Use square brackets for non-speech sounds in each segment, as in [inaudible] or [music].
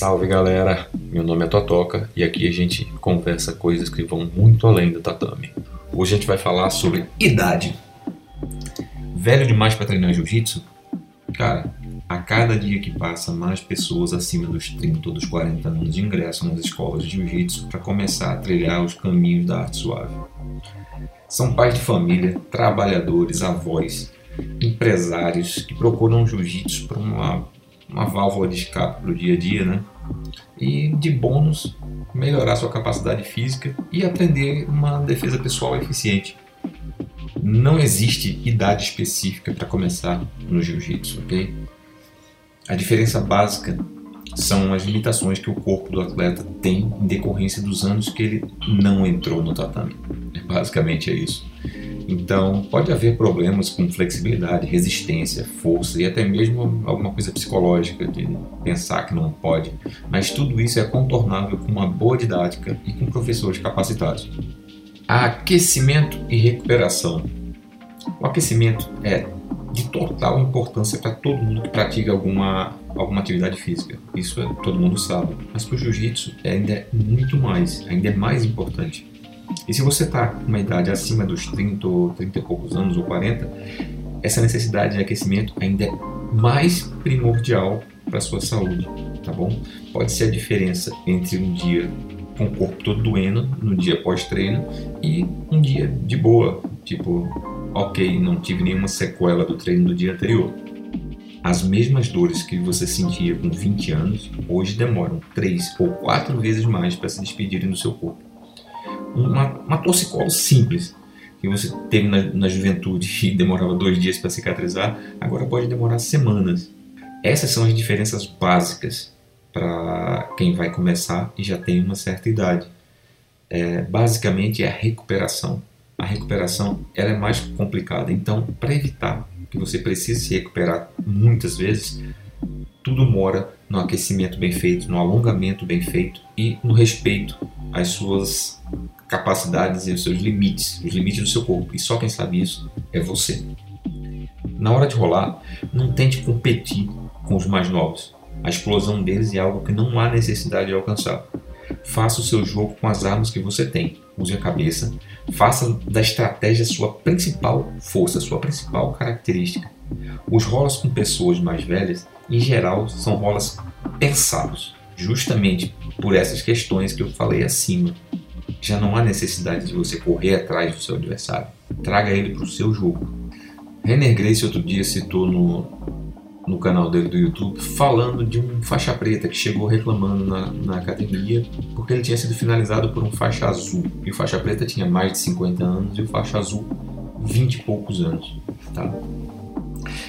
Salve galera, meu nome é Totoca e aqui a gente conversa coisas que vão muito além do tatame. Hoje a gente vai falar sobre idade. Velho demais para treinar jiu-jitsu? Cara, a cada dia que passa, mais pessoas acima dos 30 ou dos 40 anos ingressam nas escolas de jiu-jitsu para começar a trilhar os caminhos da arte suave. São pais de família, trabalhadores, avós, empresários que procuram jiu-jitsu para uma uma válvula de escape para o dia a dia, né? E de bônus, melhorar sua capacidade física e aprender uma defesa pessoal eficiente. Não existe idade específica para começar no jiu-jitsu, ok? A diferença básica são as limitações que o corpo do atleta tem em decorrência dos anos que ele não entrou no tatame. Basicamente é isso. Então, pode haver problemas com flexibilidade, resistência, força e até mesmo alguma coisa psicológica de pensar que não pode, mas tudo isso é contornável com uma boa didática e com professores capacitados. Aquecimento e recuperação. O aquecimento é de total importância para todo mundo que pratica alguma, alguma atividade física. Isso é, todo mundo sabe. Mas para o jiu-jitsu ainda é muito mais, ainda é mais importante. E se você está com uma idade acima dos 30 ou 30 e poucos anos ou 40, essa necessidade de aquecimento ainda é mais primordial para a sua saúde, tá bom? Pode ser a diferença entre um dia com o corpo todo doendo, no dia pós-treino, e um dia de boa, tipo, ok, não tive nenhuma sequela do treino do dia anterior. As mesmas dores que você sentia com 20 anos, hoje demoram 3 ou 4 vezes mais para se despedirem do seu corpo uma, uma torcicolo simples que você teve na, na juventude [laughs] e demorava dois dias para cicatrizar, agora pode demorar semanas. Essas são as diferenças básicas para quem vai começar e já tem uma certa idade. É, basicamente é a recuperação. A recuperação ela é mais complicada. Então, para evitar que você precise se recuperar muitas vezes, tudo mora no aquecimento bem feito, no alongamento bem feito e no respeito às suas capacidades e os seus limites, os limites do seu corpo. E só quem sabe isso é você. Na hora de rolar, não tente competir com os mais novos. A explosão deles é algo que não há necessidade de alcançar. Faça o seu jogo com as armas que você tem. Use a cabeça. Faça da estratégia sua principal força, sua principal característica. Os rolas com pessoas mais velhas, em geral, são rolas pensados, justamente por essas questões que eu falei acima já não há necessidade de você correr atrás do seu adversário. Traga ele para o seu jogo. Renner Grace outro dia citou no, no canal dele do YouTube falando de um faixa preta que chegou reclamando na, na academia porque ele tinha sido finalizado por um faixa azul. E o faixa preta tinha mais de 50 anos e o faixa azul 20 e poucos anos. Tá?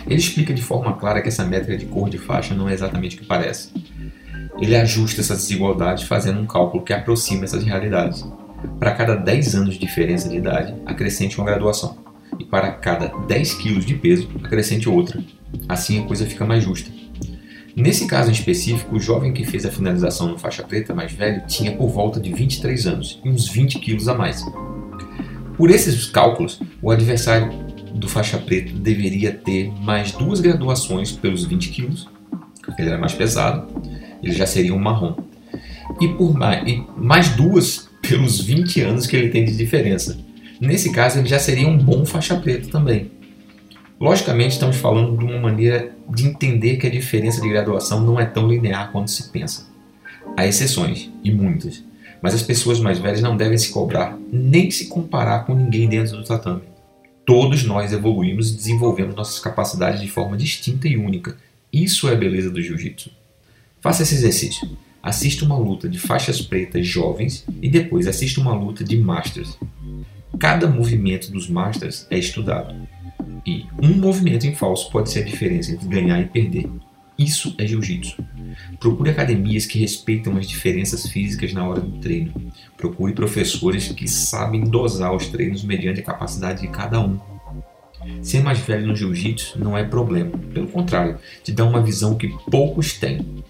Ele explica de forma clara que essa métrica de cor de faixa não é exatamente o que parece. Ele ajusta essa desigualdade fazendo um cálculo que aproxima essas realidades. Para cada 10 anos de diferença de idade, acrescente uma graduação. E para cada 10 quilos de peso, acrescente outra. Assim a coisa fica mais justa. Nesse caso em específico, o jovem que fez a finalização no faixa preta mais velho tinha por volta de 23 anos e uns 20 quilos a mais. Por esses cálculos, o adversário do faixa preta deveria ter mais duas graduações pelos 20 quilos, ele era mais pesado, ele já seria um marrom. E por mais, e mais duas pelos 20 anos que ele tem de diferença. Nesse caso, ele já seria um bom faixa preta também. Logicamente, estamos falando de uma maneira de entender que a diferença de graduação não é tão linear quanto se pensa. Há exceções, e muitas, mas as pessoas mais velhas não devem se cobrar nem se comparar com ninguém dentro do tatame. Todos nós evoluímos e desenvolvemos nossas capacidades de forma distinta e única. Isso é a beleza do jiu-jitsu. Faça esse exercício assista uma luta de faixas pretas jovens e depois assista uma luta de masters. Cada movimento dos masters é estudado. E um movimento em falso pode ser a diferença entre ganhar e perder. Isso é jiu-jitsu. Procure academias que respeitam as diferenças físicas na hora do treino. Procure professores que sabem dosar os treinos mediante a capacidade de cada um. Ser mais velho no jiu-jitsu não é problema. Pelo contrário, te dá uma visão que poucos têm.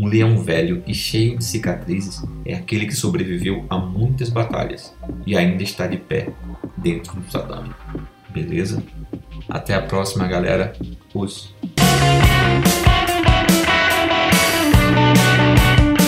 Um leão velho e cheio de cicatrizes é aquele que sobreviveu a muitas batalhas e ainda está de pé dentro do tatame. Beleza? Até a próxima, galera. Os